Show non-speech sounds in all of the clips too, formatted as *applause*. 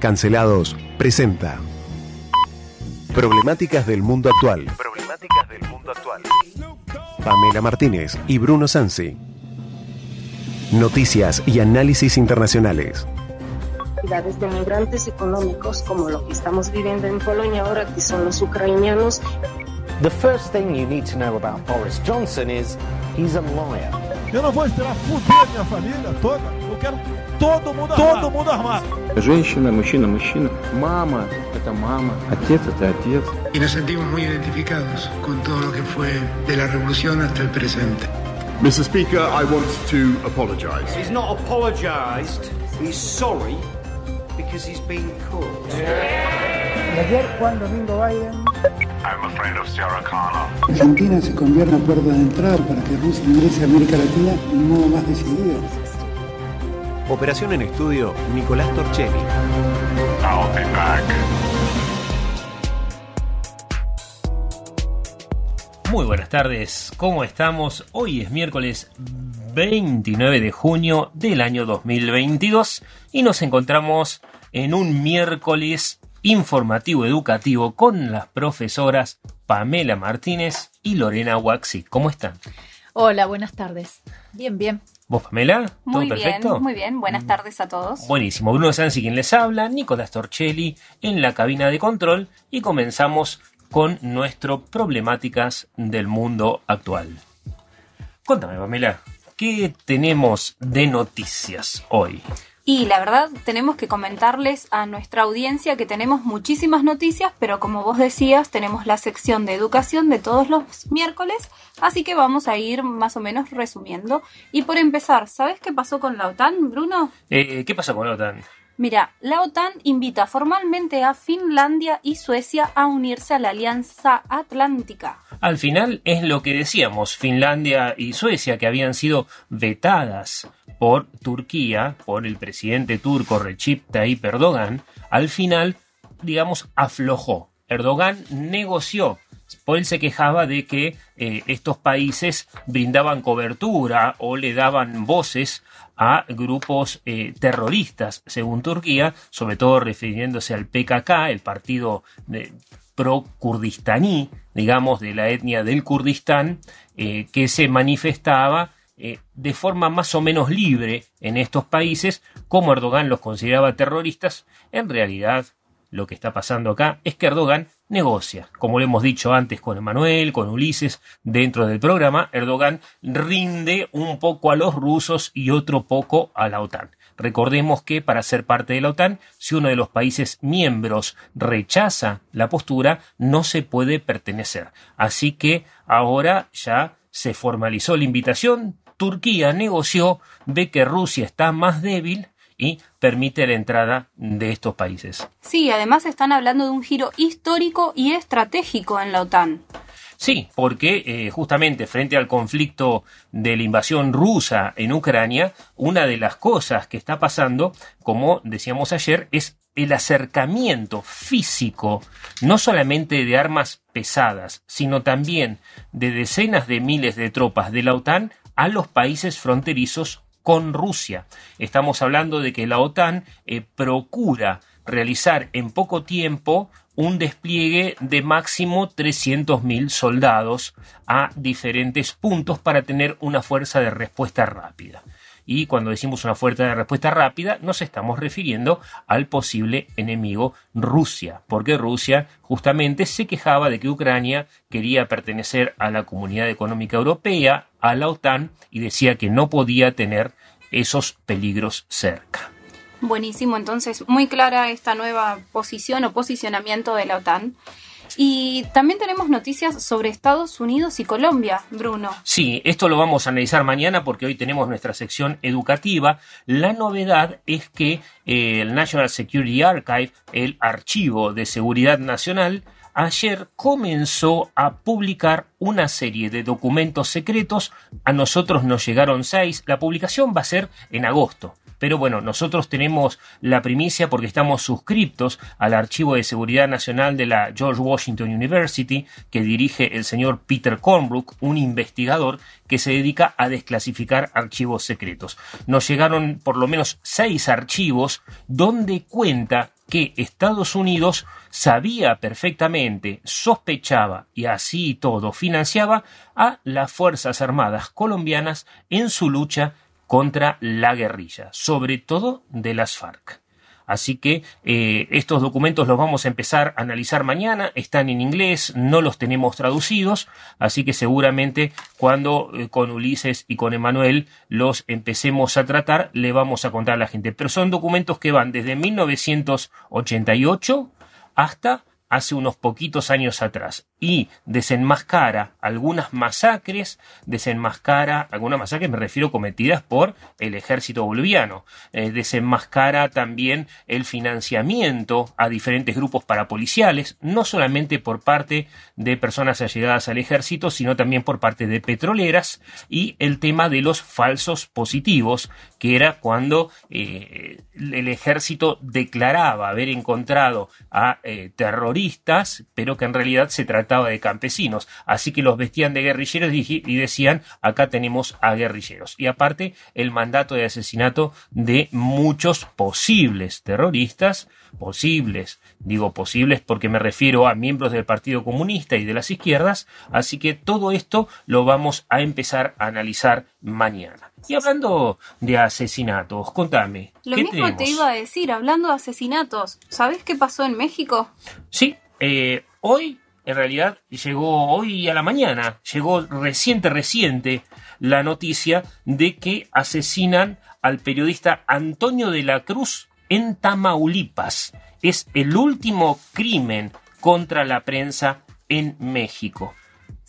Cancelados presenta Problemáticas del mundo actual. Problemáticas del mundo actual. Pamela Martínez y Bruno Sansi. Noticias y análisis internacionales. actividades de migrantes económicos como lo que estamos viviendo en Polonia ahora, que son los ucranianos. The first thing you need to know about Boris Johnson is he's a liar. Eu não vou esperar fuder minha família toda. Eu quero todo mundo armado. Todo mundo armado. Женщина, мужчина, мужчина. Мама – это мама. Отец – это отец. y nos sentimos muy identificados con todo lo que fue de la revolución hasta el presente. Mr. Speaker, I want to apologise. He's not apologised, he's sorry because he's been caught. Ayer Juan Domingo Biden I'm afraid of Sarah Connor. Argentina se convierte en puerta de entrada para que Rusia ingrese a América Latina de un modo más decidido. Operación en estudio, Nicolás Torchelli. I'll be back. Muy buenas tardes, ¿cómo estamos? Hoy es miércoles 29 de junio del año 2022 y nos encontramos en un miércoles informativo educativo con las profesoras Pamela Martínez y Lorena Waxi. ¿Cómo están? Hola, buenas tardes. Bien, bien. ¿Vos, Pamela? ¿Todo Muy perfecto? bien, muy bien. Buenas tardes a todos. Buenísimo. Bruno Sansi quien les habla, Nicolás Torchelli en la cabina de control y comenzamos con nuestro problemáticas del mundo actual. Cuéntame, Pamela, ¿qué tenemos de noticias hoy? Y la verdad, tenemos que comentarles a nuestra audiencia que tenemos muchísimas noticias, pero como vos decías, tenemos la sección de educación de todos los miércoles, así que vamos a ir más o menos resumiendo. Y por empezar, ¿sabes qué pasó con la OTAN, Bruno? Eh, ¿Qué pasa con la OTAN? Mira, la OTAN invita formalmente a Finlandia y Suecia a unirse a la Alianza Atlántica. Al final es lo que decíamos, Finlandia y Suecia, que habían sido vetadas por Turquía, por el presidente turco Recep Tayyip Erdogan, al final, digamos, aflojó. Erdogan negoció. Por él se quejaba de que eh, estos países brindaban cobertura o le daban voces a grupos eh, terroristas, según Turquía, sobre todo refiriéndose al PKK, el partido de- pro-kurdistaní, digamos, de la etnia del Kurdistán, eh, que se manifestaba eh, de forma más o menos libre en estos países, como Erdogan los consideraba terroristas, en realidad lo que está pasando acá es que Erdogan negocia. Como lo hemos dicho antes con Emanuel, con Ulises, dentro del programa, Erdogan rinde un poco a los rusos y otro poco a la OTAN. Recordemos que para ser parte de la OTAN, si uno de los países miembros rechaza la postura, no se puede pertenecer. Así que ahora ya se formalizó la invitación, Turquía negoció, ve que Rusia está más débil y permite la entrada de estos países. Sí, además están hablando de un giro histórico y estratégico en la OTAN. Sí, porque eh, justamente frente al conflicto de la invasión rusa en Ucrania, una de las cosas que está pasando, como decíamos ayer, es el acercamiento físico, no solamente de armas pesadas, sino también de decenas de miles de tropas de la OTAN a los países fronterizos con Rusia. Estamos hablando de que la OTAN eh, procura realizar en poco tiempo un despliegue de máximo 300.000 soldados a diferentes puntos para tener una fuerza de respuesta rápida. Y cuando decimos una fuerza de respuesta rápida, nos estamos refiriendo al posible enemigo Rusia, porque Rusia justamente se quejaba de que Ucrania quería pertenecer a la Comunidad Económica Europea, a la OTAN, y decía que no podía tener esos peligros cerca. Buenísimo, entonces muy clara esta nueva posición o posicionamiento de la OTAN. Y también tenemos noticias sobre Estados Unidos y Colombia, Bruno. Sí, esto lo vamos a analizar mañana porque hoy tenemos nuestra sección educativa. La novedad es que eh, el National Security Archive, el archivo de seguridad nacional, ayer comenzó a publicar una serie de documentos secretos. A nosotros nos llegaron seis. La publicación va a ser en agosto. Pero bueno, nosotros tenemos la primicia porque estamos suscriptos al Archivo de Seguridad Nacional de la George Washington University, que dirige el señor Peter Kornbrook, un investigador que se dedica a desclasificar archivos secretos. Nos llegaron por lo menos seis archivos donde cuenta que Estados Unidos sabía perfectamente, sospechaba y así todo financiaba a las Fuerzas Armadas colombianas en su lucha contra la guerrilla, sobre todo de las FARC. Así que eh, estos documentos los vamos a empezar a analizar mañana, están en inglés, no los tenemos traducidos, así que seguramente cuando eh, con Ulises y con Emanuel los empecemos a tratar, le vamos a contar a la gente. Pero son documentos que van desde 1988 hasta hace unos poquitos años atrás y desenmascara algunas masacres, desenmascara algunas masacres, me refiero cometidas por el ejército boliviano, eh, desenmascara también el financiamiento a diferentes grupos parapoliciales, no solamente por parte de personas allegadas al ejército, sino también por parte de petroleras y el tema de los falsos positivos, que era cuando eh, el ejército declaraba haber encontrado a eh, terroristas, pero que en realidad se trataba de campesinos. Así que los vestían de guerrilleros y decían, acá tenemos a guerrilleros. Y aparte, el mandato de asesinato de muchos posibles terroristas, posibles, digo posibles porque me refiero a miembros del Partido Comunista y de las izquierdas, así que todo esto lo vamos a empezar a analizar mañana. Y hablando de asesinatos, contame. Lo ¿qué mismo tenemos? te iba a decir, hablando de asesinatos, ¿sabes qué pasó en México? Sí, eh, hoy en realidad llegó hoy a la mañana, llegó reciente, reciente la noticia de que asesinan al periodista Antonio de la Cruz en Tamaulipas. Es el último crimen contra la prensa en México.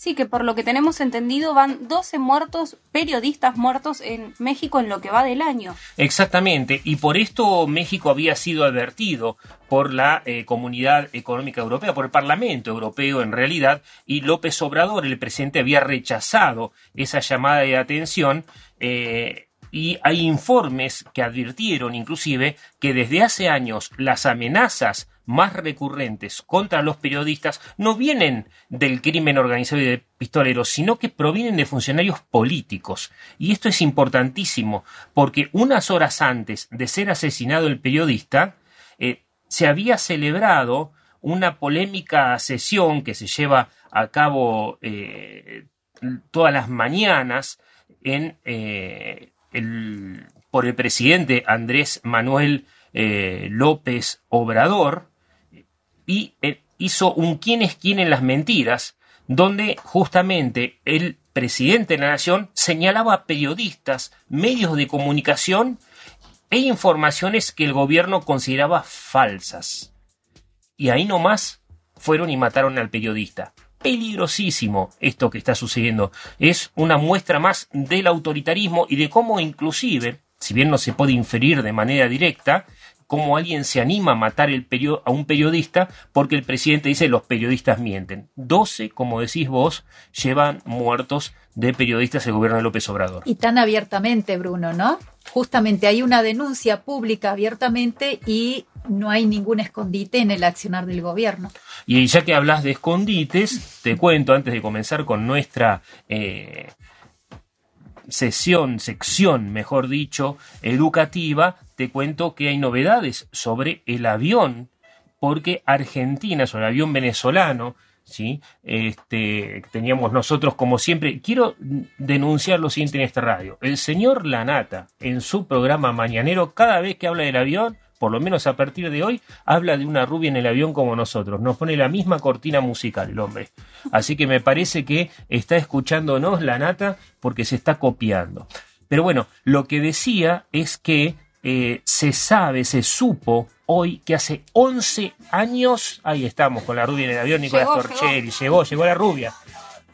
Sí, que por lo que tenemos entendido van 12 muertos, periodistas muertos en México en lo que va del año. Exactamente, y por esto México había sido advertido por la eh, Comunidad Económica Europea, por el Parlamento Europeo en realidad, y López Obrador, el presidente, había rechazado esa llamada de atención. Eh, y hay informes que advirtieron inclusive que desde hace años las amenazas más recurrentes contra los periodistas no vienen del crimen organizado y de pistoleros, sino que provienen de funcionarios políticos. Y esto es importantísimo, porque unas horas antes de ser asesinado el periodista, eh, se había celebrado una polémica sesión que se lleva a cabo eh, todas las mañanas eh, por el presidente Andrés Manuel López Obrador y eh, hizo un quién es quién en las mentiras, donde justamente el presidente de la nación señalaba a periodistas, medios de comunicación e informaciones que el gobierno consideraba falsas. Y ahí nomás fueron y mataron al periodista. Peligrosísimo esto que está sucediendo. Es una muestra más del autoritarismo y de cómo inclusive, si bien no se puede inferir de manera directa, cómo alguien se anima a matar el a un periodista porque el presidente dice los periodistas mienten. 12, como decís vos, llevan muertos de periodistas el gobierno de López Obrador. Y tan abiertamente, Bruno, ¿no? Justamente hay una denuncia pública abiertamente y no hay ningún escondite en el accionar del gobierno. Y ya que hablas de escondites, te cuento antes de comenzar con nuestra eh, sesión, sección, mejor dicho, educativa, te cuento que hay novedades sobre el avión, porque Argentina, sobre el avión venezolano, ¿sí? Este, teníamos nosotros como siempre. Quiero denunciar lo siguiente en esta radio. El señor Lanata, en su programa mañanero, cada vez que habla del avión, por lo menos a partir de hoy, habla de una rubia en el avión como nosotros. Nos pone la misma cortina musical el hombre. Así que me parece que está escuchándonos la nata porque se está copiando. Pero bueno, lo que decía es que eh, se sabe, se supo hoy que hace 11 años, ahí estamos con la rubia en el avión, Nicolás Llegó, Torcheri, llegó, llegó la rubia.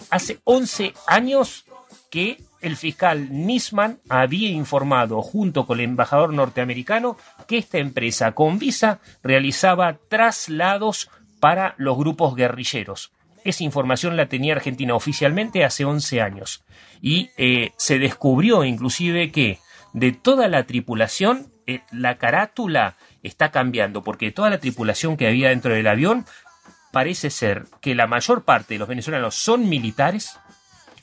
Hace 11 años que el fiscal Nisman había informado junto con el embajador norteamericano que esta empresa con visa realizaba traslados para los grupos guerrilleros. Esa información la tenía Argentina oficialmente hace 11 años. Y eh, se descubrió inclusive que de toda la tripulación, eh, la carátula está cambiando, porque toda la tripulación que había dentro del avión parece ser que la mayor parte de los venezolanos son militares,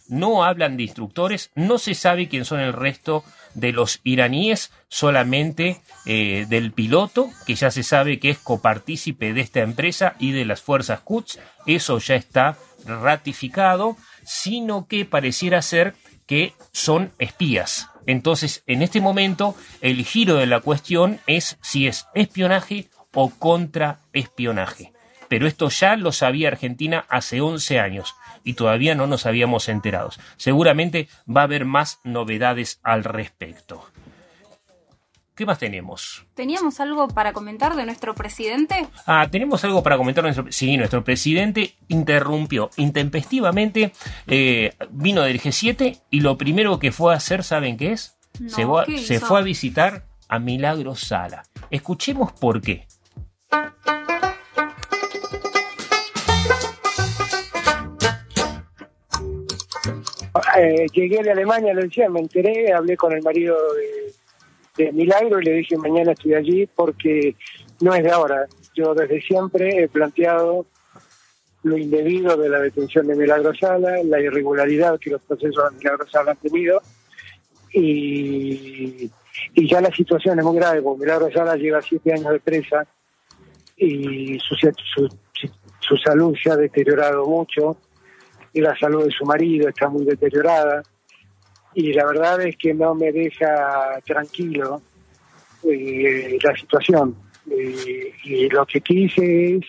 no hablan de instructores, no se sabe quién son el resto de los iraníes, solamente eh, del piloto, que ya se sabe que es copartícipe de esta empresa y de las fuerzas Quds, eso ya está ratificado, sino que pareciera ser que son espías. Entonces, en este momento, el giro de la cuestión es si es espionaje o contraespionaje. Pero esto ya lo sabía Argentina hace 11 años y todavía no nos habíamos enterado. Seguramente va a haber más novedades al respecto. ¿Qué más tenemos? ¿Teníamos algo para comentar de nuestro presidente? Ah, tenemos algo para comentar. Nuestro, sí, nuestro presidente interrumpió intempestivamente, eh, vino del G7 y lo primero que fue a hacer, ¿saben qué es? No, se, fue, ¿qué se fue a visitar a Milagro Sala. Escuchemos por qué. Eh, llegué de Alemania, lo decía, me enteré, hablé con el marido de, de Milagro y le dije mañana estoy allí porque no es de ahora. Yo desde siempre he planteado lo indebido de la detención de Milagro Sala, la irregularidad que los procesos de Milagro Sala han tenido y, y ya la situación es muy grave, porque Milagro Sala lleva siete años de presa y su, su, su salud se ha deteriorado mucho y la salud de su marido está muy deteriorada y la verdad es que no me deja tranquilo eh, la situación Eh, y lo que quise es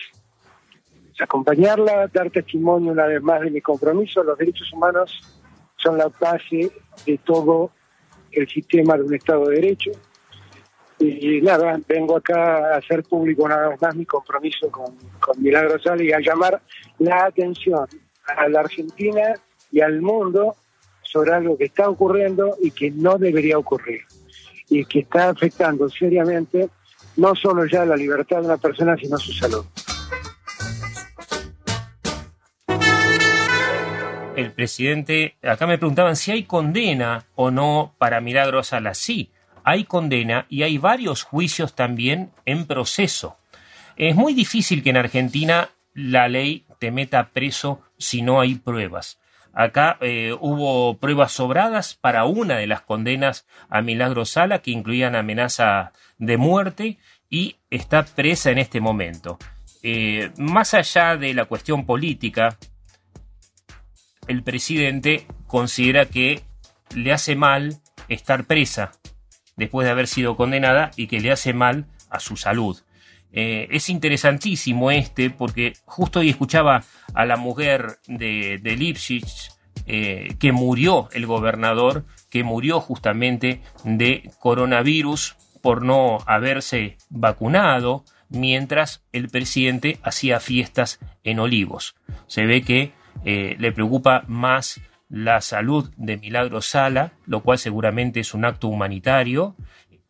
acompañarla, dar testimonio una vez más de mi compromiso. Los derechos humanos son la base de todo el sistema de un Estado de Derecho. Y nada, vengo acá a hacer público una vez más mi compromiso con, con Milagro Sala y a llamar la atención a la Argentina y al mundo sobre algo que está ocurriendo y que no debería ocurrir. Y que está afectando seriamente no solo ya la libertad de una persona, sino su salud. El presidente, acá me preguntaban si hay condena o no para Milagro Sala. Sí, hay condena y hay varios juicios también en proceso. Es muy difícil que en Argentina la ley te meta preso si no hay pruebas. Acá eh, hubo pruebas sobradas para una de las condenas a Milagro Sala que incluían amenaza de muerte y está presa en este momento. Eh, más allá de la cuestión política, el presidente considera que le hace mal estar presa después de haber sido condenada y que le hace mal a su salud. Eh, es interesantísimo este porque justo hoy escuchaba a la mujer de, de eh, que murió el gobernador, que murió justamente de coronavirus por no haberse vacunado, mientras el presidente hacía fiestas en Olivos. Se ve que eh, le preocupa más la salud de Milagro Sala, lo cual seguramente es un acto humanitario,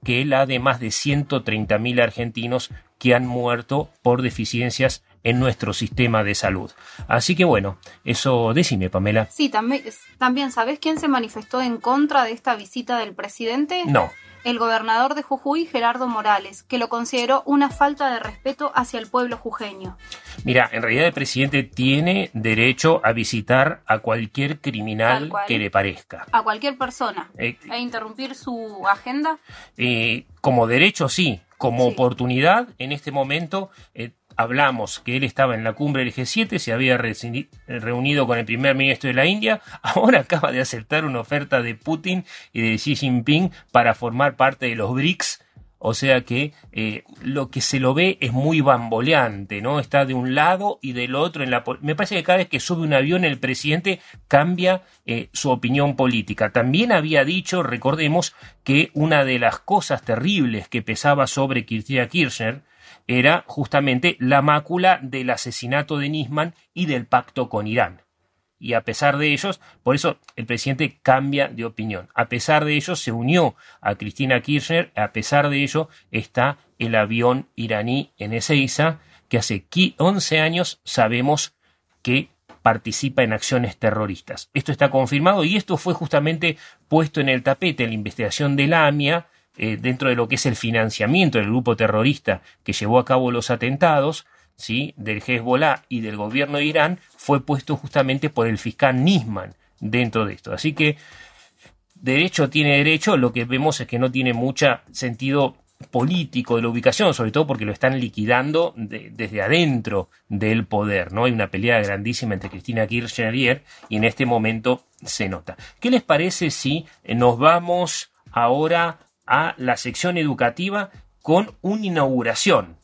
que la de más de 130.000 argentinos que han muerto por deficiencias en nuestro sistema de salud. Así que bueno, eso decime, Pamela. Sí, también, también ¿sabés quién se manifestó en contra de esta visita del presidente? No. El gobernador de Jujuy, Gerardo Morales, que lo consideró una falta de respeto hacia el pueblo jujeño. Mira, en realidad el presidente tiene derecho a visitar a cualquier criminal cual. que le parezca. A cualquier persona. Eh, E interrumpir su agenda. Eh, como derecho sí, como oportunidad en este momento eh, hablamos que él estaba en la cumbre del G7, se había reunido con el primer ministro de la India, *laughs* ahora acaba de aceptar una oferta de Putin y de Xi Jinping para formar parte de los BRICS. O sea que eh, lo que se lo ve es muy bamboleante, ¿no? Está de un lado y del otro. En la, me parece que cada vez que sube un avión el presidente cambia eh, su opinión política. También había dicho, recordemos, que una de las cosas terribles que pesaba sobre Cristina Kirchner era justamente la mácula del asesinato de Nisman y del pacto con Irán. Y a pesar de ellos, por eso el presidente cambia de opinión. A pesar de ello, se unió a Cristina Kirchner. A pesar de ello, está el avión iraní en Ezeiza, que hace qui- 11 años sabemos que participa en acciones terroristas. Esto está confirmado y esto fue justamente puesto en el tapete en la investigación de la AMIA eh, dentro de lo que es el financiamiento del grupo terrorista que llevó a cabo los atentados, ¿sí? del Hezbollah y del gobierno de Irán, fue puesto justamente por el fiscal Nisman dentro de esto. Así que derecho tiene derecho, lo que vemos es que no tiene mucho sentido político de la ubicación, sobre todo porque lo están liquidando de- desde adentro del poder, ¿no? Hay una pelea grandísima entre Cristina Kirchner y en este momento se nota. ¿Qué les parece si nos vamos ahora a la sección educativa con una inauguración?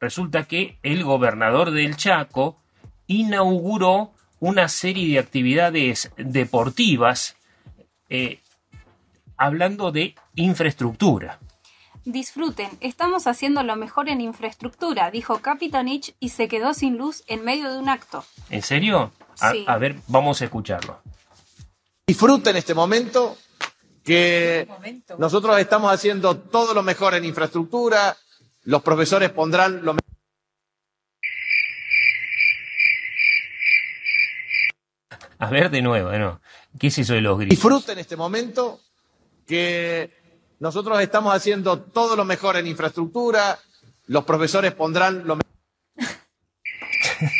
Resulta que el gobernador del Chaco inauguró una serie de actividades deportivas eh, hablando de infraestructura. Disfruten, estamos haciendo lo mejor en infraestructura, dijo Capitanich y se quedó sin luz en medio de un acto. ¿En serio? A, Sí. a ver, vamos a escucharlo. Disfruten este momento que nosotros estamos haciendo todo lo mejor en infraestructura, los profesores pondrán lo mejor. A ver de nuevo, de nuevo. ¿Qué es eso de los gritos? Disfruten este momento que nosotros estamos haciendo todo lo mejor en infraestructura, los profesores pondrán lo mejor. *laughs*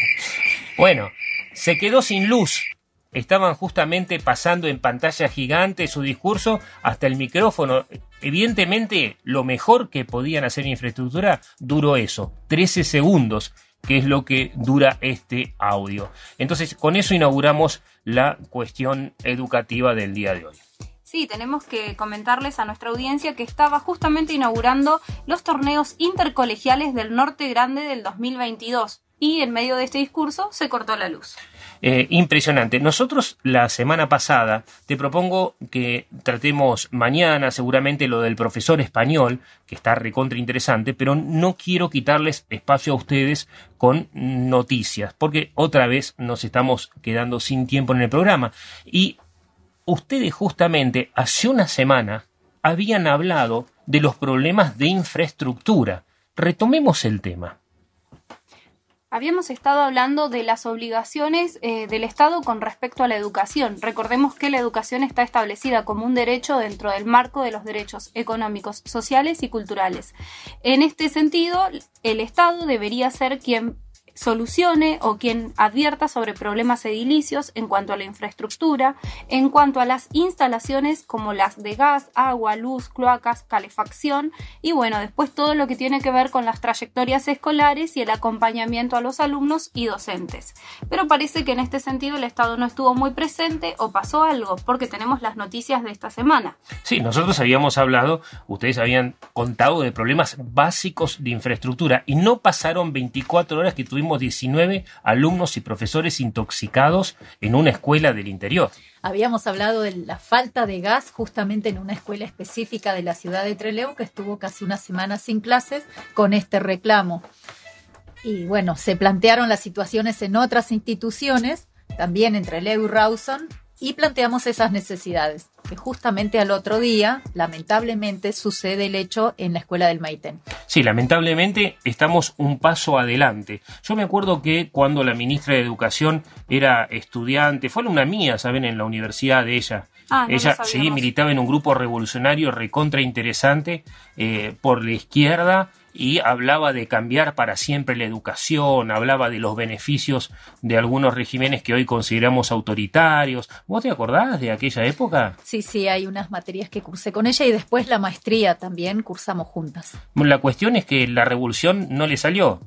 Bueno, se quedó sin luz. Estaban justamente pasando en pantalla gigante su discurso hasta el micrófono. Evidentemente, lo mejor que podían hacer en infraestructura duró eso, 13 segundos, que es lo que dura este audio. Entonces, con eso inauguramos la cuestión educativa del día de hoy. Sí, tenemos que comentarles a nuestra audiencia que estaba justamente inaugurando los torneos intercolegiales del Norte Grande del 2022 y en medio de este discurso se cortó la luz. Eh, impresionante. Nosotros la semana pasada te propongo que tratemos mañana seguramente lo del profesor español, que está recontra interesante, pero no quiero quitarles espacio a ustedes con noticias, porque otra vez nos estamos quedando sin tiempo en el programa. Y ustedes justamente hace una semana habían hablado de los problemas de infraestructura. Retomemos el tema. Habíamos estado hablando de las obligaciones eh, del Estado con respecto a la educación. Recordemos que la educación está establecida como un derecho dentro del marco de los derechos económicos, sociales y culturales. En este sentido, el Estado debería ser quien solucione o quien advierta sobre problemas edilicios en cuanto a la infraestructura, en cuanto a las instalaciones como las de gas, agua, luz, cloacas, calefacción y bueno, después todo lo que tiene que ver con las trayectorias escolares y el acompañamiento a los alumnos y docentes. Pero parece que en este sentido el Estado no estuvo muy presente o pasó algo, porque tenemos las noticias de esta semana. Sí, nosotros habíamos hablado, ustedes habían contado de problemas básicos de infraestructura y no pasaron 24 horas que tuvimos 19 alumnos y profesores intoxicados en una escuela del interior. Habíamos hablado de la falta de gas justamente en una escuela específica de la ciudad de Trelew que estuvo casi una semana sin clases con este reclamo. Y bueno, se plantearon las situaciones en otras instituciones, también entre Trelew y Rawson, y planteamos esas necesidades, que justamente al otro día, lamentablemente, sucede el hecho en la escuela del Maitén. Sí, lamentablemente estamos un paso adelante. Yo me acuerdo que cuando la ministra de Educación era estudiante, fue alumna mía, ¿saben? En la universidad de ella. Ah, no ella sí militaba en un grupo revolucionario recontra interesante eh, por la izquierda y hablaba de cambiar para siempre la educación, hablaba de los beneficios de algunos regímenes que hoy consideramos autoritarios. ¿Vos te acordás de aquella época? Sí, sí, hay unas materias que cursé con ella y después la maestría también cursamos juntas. La cuestión es que la revolución no le salió.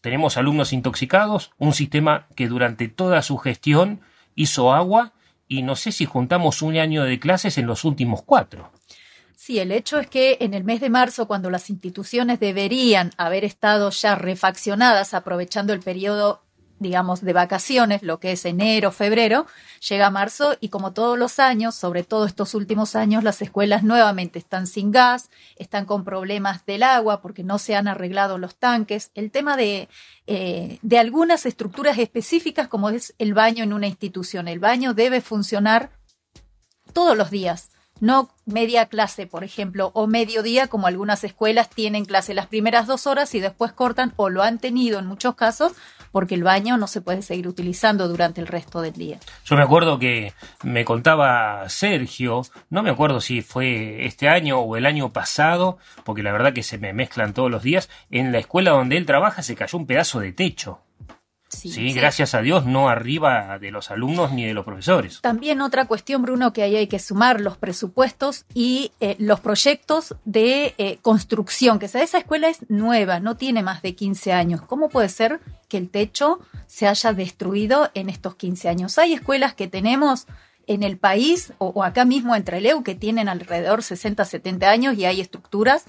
Tenemos alumnos intoxicados, un sistema que durante toda su gestión hizo agua y no sé si juntamos un año de clases en los últimos cuatro. Sí, el hecho es que en el mes de marzo, cuando las instituciones deberían haber estado ya refaccionadas, aprovechando el periodo, digamos, de vacaciones, lo que es enero, febrero, llega marzo y como todos los años, sobre todo estos últimos años, las escuelas nuevamente están sin gas, están con problemas del agua porque no se han arreglado los tanques. El tema de, eh, de algunas estructuras específicas, como es el baño en una institución. El baño debe funcionar todos los días no media clase, por ejemplo, o mediodía, como algunas escuelas tienen clase las primeras dos horas y después cortan, o lo han tenido en muchos casos, porque el baño no se puede seguir utilizando durante el resto del día. Yo me acuerdo que me contaba Sergio, no me acuerdo si fue este año o el año pasado, porque la verdad que se me mezclan todos los días, en la escuela donde él trabaja se cayó un pedazo de techo. Sí, Sí. gracias a Dios, no arriba de los alumnos ni de los profesores. También otra cuestión, Bruno, que ahí hay que sumar los presupuestos y eh, los proyectos de eh, construcción, que esa esa escuela es nueva, no tiene más de 15 años. ¿Cómo puede ser que el techo se haya destruido en estos 15 años? Hay escuelas que tenemos en el país o, o acá mismo entre Leu que tienen alrededor 60, 70 años y hay estructuras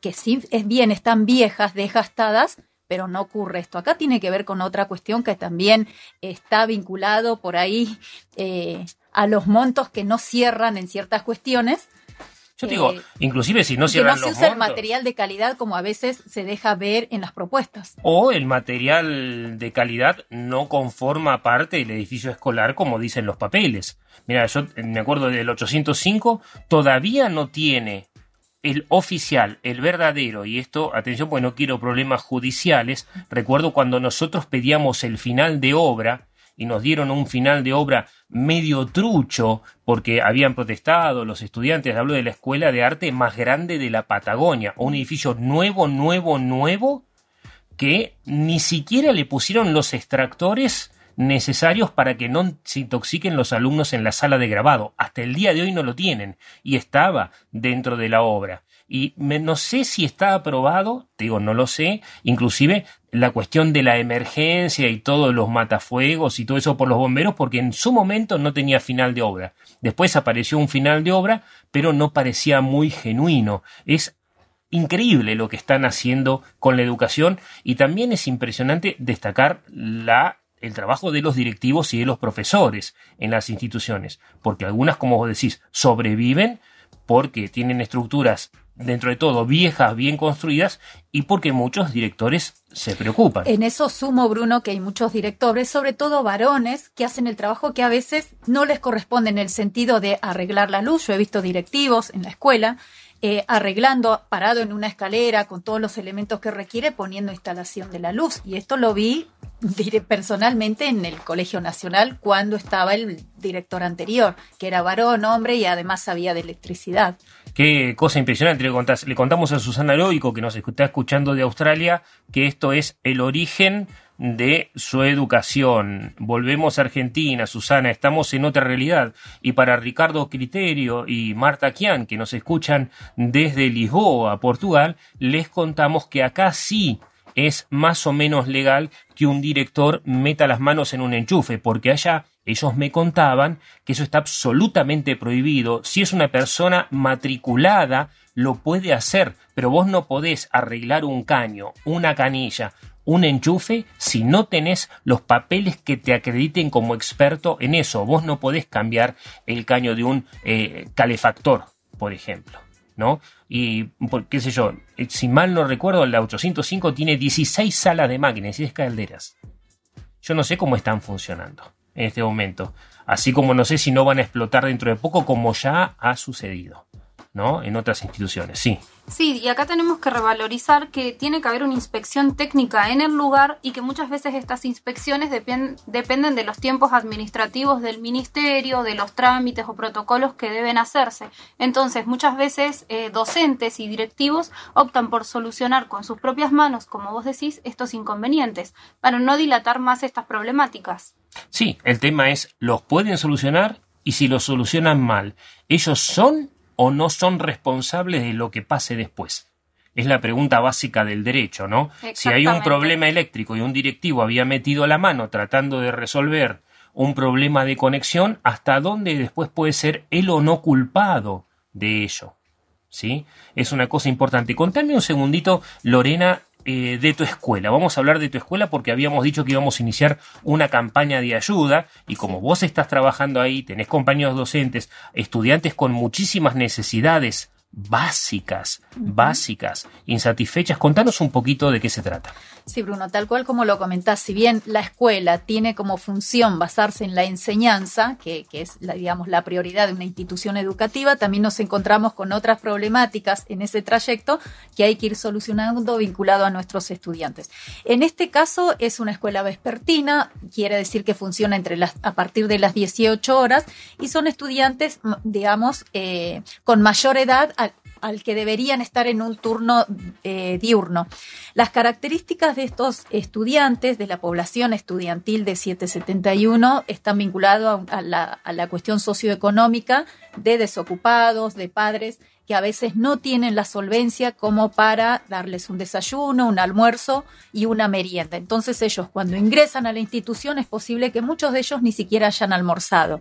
que sí, es bien, están viejas, desgastadas, pero no ocurre esto. Acá tiene que ver con otra cuestión que también está vinculado por ahí eh, a los montos que no cierran en ciertas cuestiones. Yo Eh, digo, inclusive si no que no cierran se los usa el material de calidad como a veces se deja ver en las propuestas. o el material de calidad no conforma parte del edificio escolar como dicen los papeles. Mira, yo me acuerdo del 805, todavía no tiene el oficial, el verdadero, y esto, atención, porque no quiero problemas judiciales, recuerdo cuando nosotros pedíamos el final de obra, y nos dieron un final de obra medio trucho porque habían protestado los estudiantes, hablo de la escuela de arte más grande de la Patagonia, un edificio nuevo, nuevo, nuevo, que ni siquiera le pusieron los extractores necesarios para que no se intoxiquen los alumnos en la sala de grabado. Hasta el día de hoy no lo tienen y estaba dentro de la obra. Y me- no sé si está aprobado, digo, no lo sé, inclusive la cuestión de la emergencia y todos los matafuegos y todo eso por los bomberos, porque en su momento no tenía final de obra. Después apareció un final de obra, pero no parecía muy genuino. Es increíble lo que están haciendo con la educación y también es impresionante destacar la el trabajo de los directivos y de los profesores en las instituciones, porque algunas, como vos decís, sobreviven porque tienen estructuras dentro de todo viejas, bien construidas y porque muchos directores se preocupan. En eso sumo, Bruno, que hay muchos directores, sobre todo varones, que hacen el trabajo que a veces no les corresponde en el sentido de arreglar la luz. Yo he visto directivos en la escuela eh, arreglando, parado en una escalera con todos los elementos que requiere, poniendo instalación de la luz. Y esto lo vi diré, personalmente en el Colegio Nacional cuando estaba el director anterior, que era varón, hombre y además sabía de electricidad. Qué cosa impresionante. Le, le contamos a Susana Heroico, que nos está escuchando de Australia, que esto es el origen de su educación. Volvemos a Argentina, Susana, estamos en otra realidad. Y para Ricardo Criterio y Marta Kian, que nos escuchan desde Lisboa, Portugal, les contamos que acá sí es más o menos legal que un director meta las manos en un enchufe, porque allá ellos me contaban que eso está absolutamente prohibido. Si es una persona matriculada, lo puede hacer, pero vos no podés arreglar un caño, una canilla, un enchufe si no tenés los papeles que te acrediten como experto en eso. Vos no podés cambiar el caño de un eh, calefactor, por ejemplo. ¿no? Y, por- qué sé yo, eh, si mal no recuerdo, la 805 tiene 16 salas de máquinas y 10 calderas. Yo no sé cómo están funcionando en este momento. Así como no sé si no van a explotar dentro de poco, como ya ha sucedido, ¿no? En otras instituciones, sí. Sí, y acá tenemos que revalorizar que tiene que haber una inspección técnica en el lugar y que muchas veces estas inspecciones depen- dependen de los tiempos administrativos del ministerio, de los trámites o protocolos que deben hacerse. Entonces, muchas veces eh, docentes y directivos optan por solucionar con sus propias manos, como vos decís, estos inconvenientes, para no dilatar más estas problemáticas. Sí, el tema es, ¿los pueden solucionar? Y si los solucionan mal, ¿ellos son o no son responsables de lo que pase después? Es la pregunta básica del derecho, ¿no? Si hay un problema eléctrico y un directivo había metido la mano tratando de resolver un problema de conexión, ¿hasta dónde después puede ser él o no culpado de ello? ¿Sí? Es una cosa importante. Contame un segundito, Lorena, eh, de tu escuela. Vamos a hablar de tu escuela porque habíamos dicho que íbamos a iniciar una campaña de ayuda y como vos estás trabajando ahí, tenés compañeros docentes, estudiantes con muchísimas necesidades básicas, básicas, insatisfechas, contanos un poquito de qué se trata. Sí, Bruno, tal cual como lo comentás, si bien la escuela tiene como función basarse en la enseñanza, que, que es, la, digamos, la prioridad de una institución educativa, también nos encontramos con otras problemáticas en ese trayecto que hay que ir solucionando vinculado a nuestros estudiantes. En este caso es una escuela vespertina, quiere decir que funciona entre las, a partir de las 18 horas y son estudiantes, digamos, eh, con mayor edad, al- que deberían estar en un turno eh, diurno. Las características de estos estudiantes, de la población estudiantil de 771, están la, a la cuestión socioeconómica de desocupados, de padres que a veces no tienen la solvencia como para darles un desayuno, un almuerzo y una merienda. Entonces ellos cuando ingresan a la institución es posible que muchos de ellos ni siquiera hayan almorzado,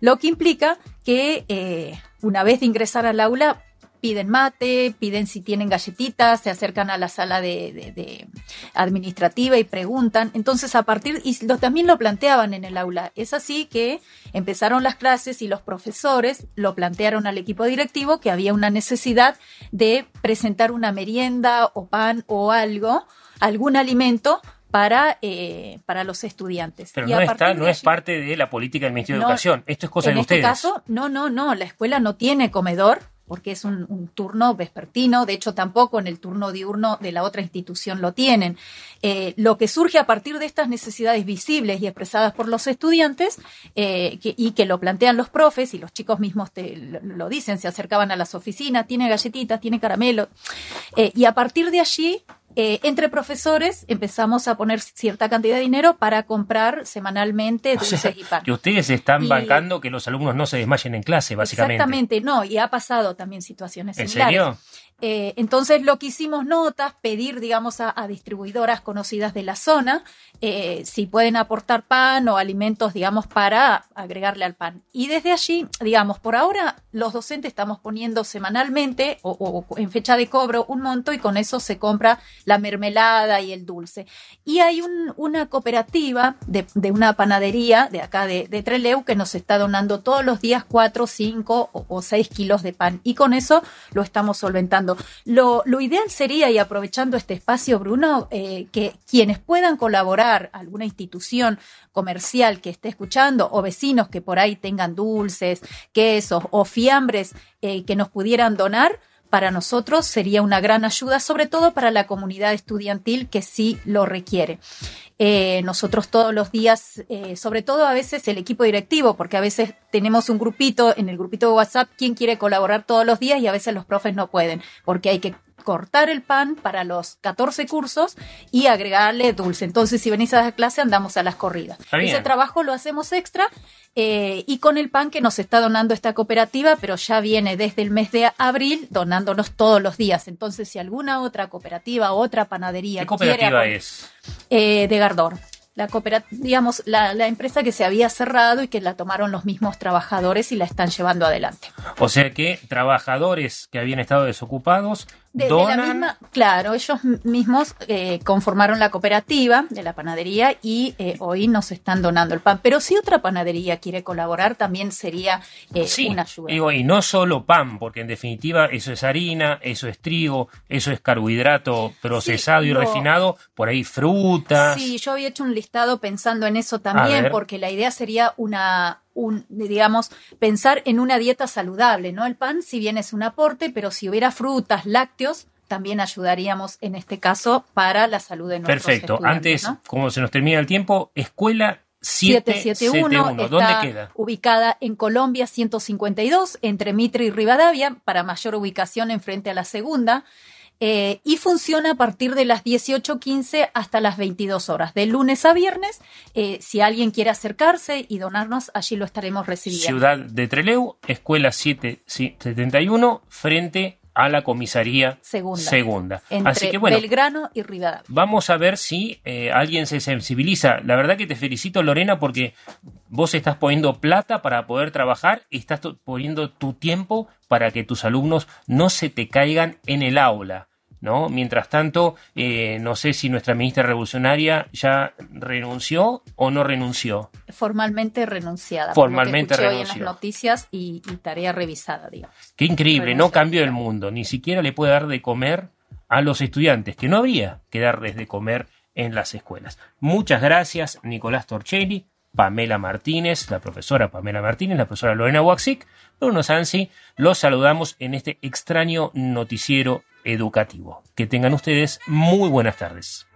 lo que implica que eh, una vez de ingresar al aula piden mate, piden si tienen galletitas, se acercan a la sala de, de, de administrativa y preguntan. Entonces, a partir, y lo, también lo planteaban en el aula. Es así que empezaron las clases y los profesores lo plantearon al equipo directivo que había una necesidad de presentar una merienda o pan o algo, algún alimento para, eh, para los estudiantes. Pero Y no, está, no es parte de la política del Ministerio No, de Educación. Esto es cosa en de este ustedes. caso, no, no, no, la escuela no tiene comedor porque es un, turno vespertino, de hecho tampoco en el turno diurno de la otra institución lo tienen. Eh, lo que surge a partir de estas necesidades visibles y expresadas por los estudiantes eh, y que lo plantean los profes y los chicos mismos te, lo, lo dicen, se acercaban a las oficinas, tiene galletitas, tiene caramelo, eh, y a partir de allí eh, entre profesores empezamos a poner cierta cantidad de dinero para comprar semanalmente O dulces sea, y pan. que ustedes están Y- bancando que los alumnos no se desmayen en clase, básicamente. Exactamente, no, y ha pasado también situaciones ¿En similares. serio? Eh, entonces lo que hicimos notas, pedir, digamos, a, a distribuidoras conocidas de la zona eh, si pueden aportar pan o alimentos, digamos, para agregarle al pan. Y desde allí, digamos, por ahora los docentes estamos poniendo semanalmente o, o en fecha de cobro un monto y con eso se compra la mermelada y el dulce. Y hay un- una cooperativa de, de una panadería de acá de, de Treleu que nos está donando todos los días 4, 5 o, o 6 kilos de pan. Y con eso lo estamos solventando. Lo, lo ideal sería, y aprovechando este espacio, Bruno, eh, que quienes puedan colaborar, alguna institución comercial que esté escuchando, o vecinos que por ahí tengan dulces, quesos o fiambres eh, que nos pudieran donar, para nosotros sería una gran ayuda, sobre todo para la comunidad estudiantil que sí lo requiere. Eh, nosotros todos los días, eh, sobre todo a veces el equipo directivo, porque a veces tenemos un grupito, en el grupito de WhatsApp, quien quiere colaborar todos los días y a veces los profes no pueden, porque hay que cortar el pan para los 14 cursos y agregarle dulce. Entonces, si venís a la clase, andamos a las corridas. Ese trabajo lo hacemos extra eh, y con el pan que nos está donando esta cooperativa, pero ya viene desde el mes de abril donándonos todos los días. Entonces, si alguna otra cooperativa otra panadería ¿Qué cooperativa quiere es? eh, de Gardor. La cooperativa, digamos, la, la empresa que se había cerrado y que la tomaron los mismos trabajadores y la están llevando adelante. O sea que trabajadores que habían estado desocupados De, la misma, claro, ellos mismos eh, conformaron la cooperativa de la panadería y eh, hoy nos están donando el pan. Pero si otra panadería quiere colaborar, también sería eh, Sí, una ayuda. digo, y no solo pan, porque en definitiva eso es harina, eso es trigo, eso es carbohidrato procesado y refinado, por ahí frutas. Sí, yo había hecho un listado pensando en eso también, porque la idea sería una, un, digamos, pensar en una dieta saludable, ¿no? El pan, si bien es un aporte, pero si hubiera frutas, lácteos, también ayudaríamos en este caso para la salud de nuestros Perfecto. estudiantes, Antes, ¿no? como se nos termina el tiempo, escuela 771. 771 ¿Dónde queda? ubicada en Colombia 152, entre Mitre y Rivadavia, para mayor ubicación enfrente a la segunda. Eh, y funciona a partir de las 18.15 hasta las 22 horas, de lunes a viernes. Eh, si alguien quiere acercarse y donarnos, allí lo estaremos recibiendo. Ciudad de Treleu, escuela 771, frente a la comisaría Segunda. segunda. Entre Así que bueno, Belgrano y Rivadavia. Vamos a ver si eh, alguien se sensibiliza. La verdad que te felicito, Lorena, porque vos estás poniendo plata para poder trabajar y estás poniendo tu tiempo para que tus alumnos no se te caigan en el aula. ¿No? Mientras tanto, eh, no sé si nuestra ministra revolucionaria ya renunció o no renunció. Formalmente renunciada. Formalmente hoy en renunció. las noticias y, y tarea revisada, digamos. Qué increíble, no cambió el mundo, ni siquiera le puede dar de comer a los estudiantes, que no habría que darles de comer en las escuelas. Muchas gracias, Nicolás Torchelli, Pamela Martínez, la profesora Pamela Martínez, la profesora Lorena Waxic, Bruno Sansi, los saludamos en este extraño noticiero educativo. Que tengan ustedes muy buenas tardes.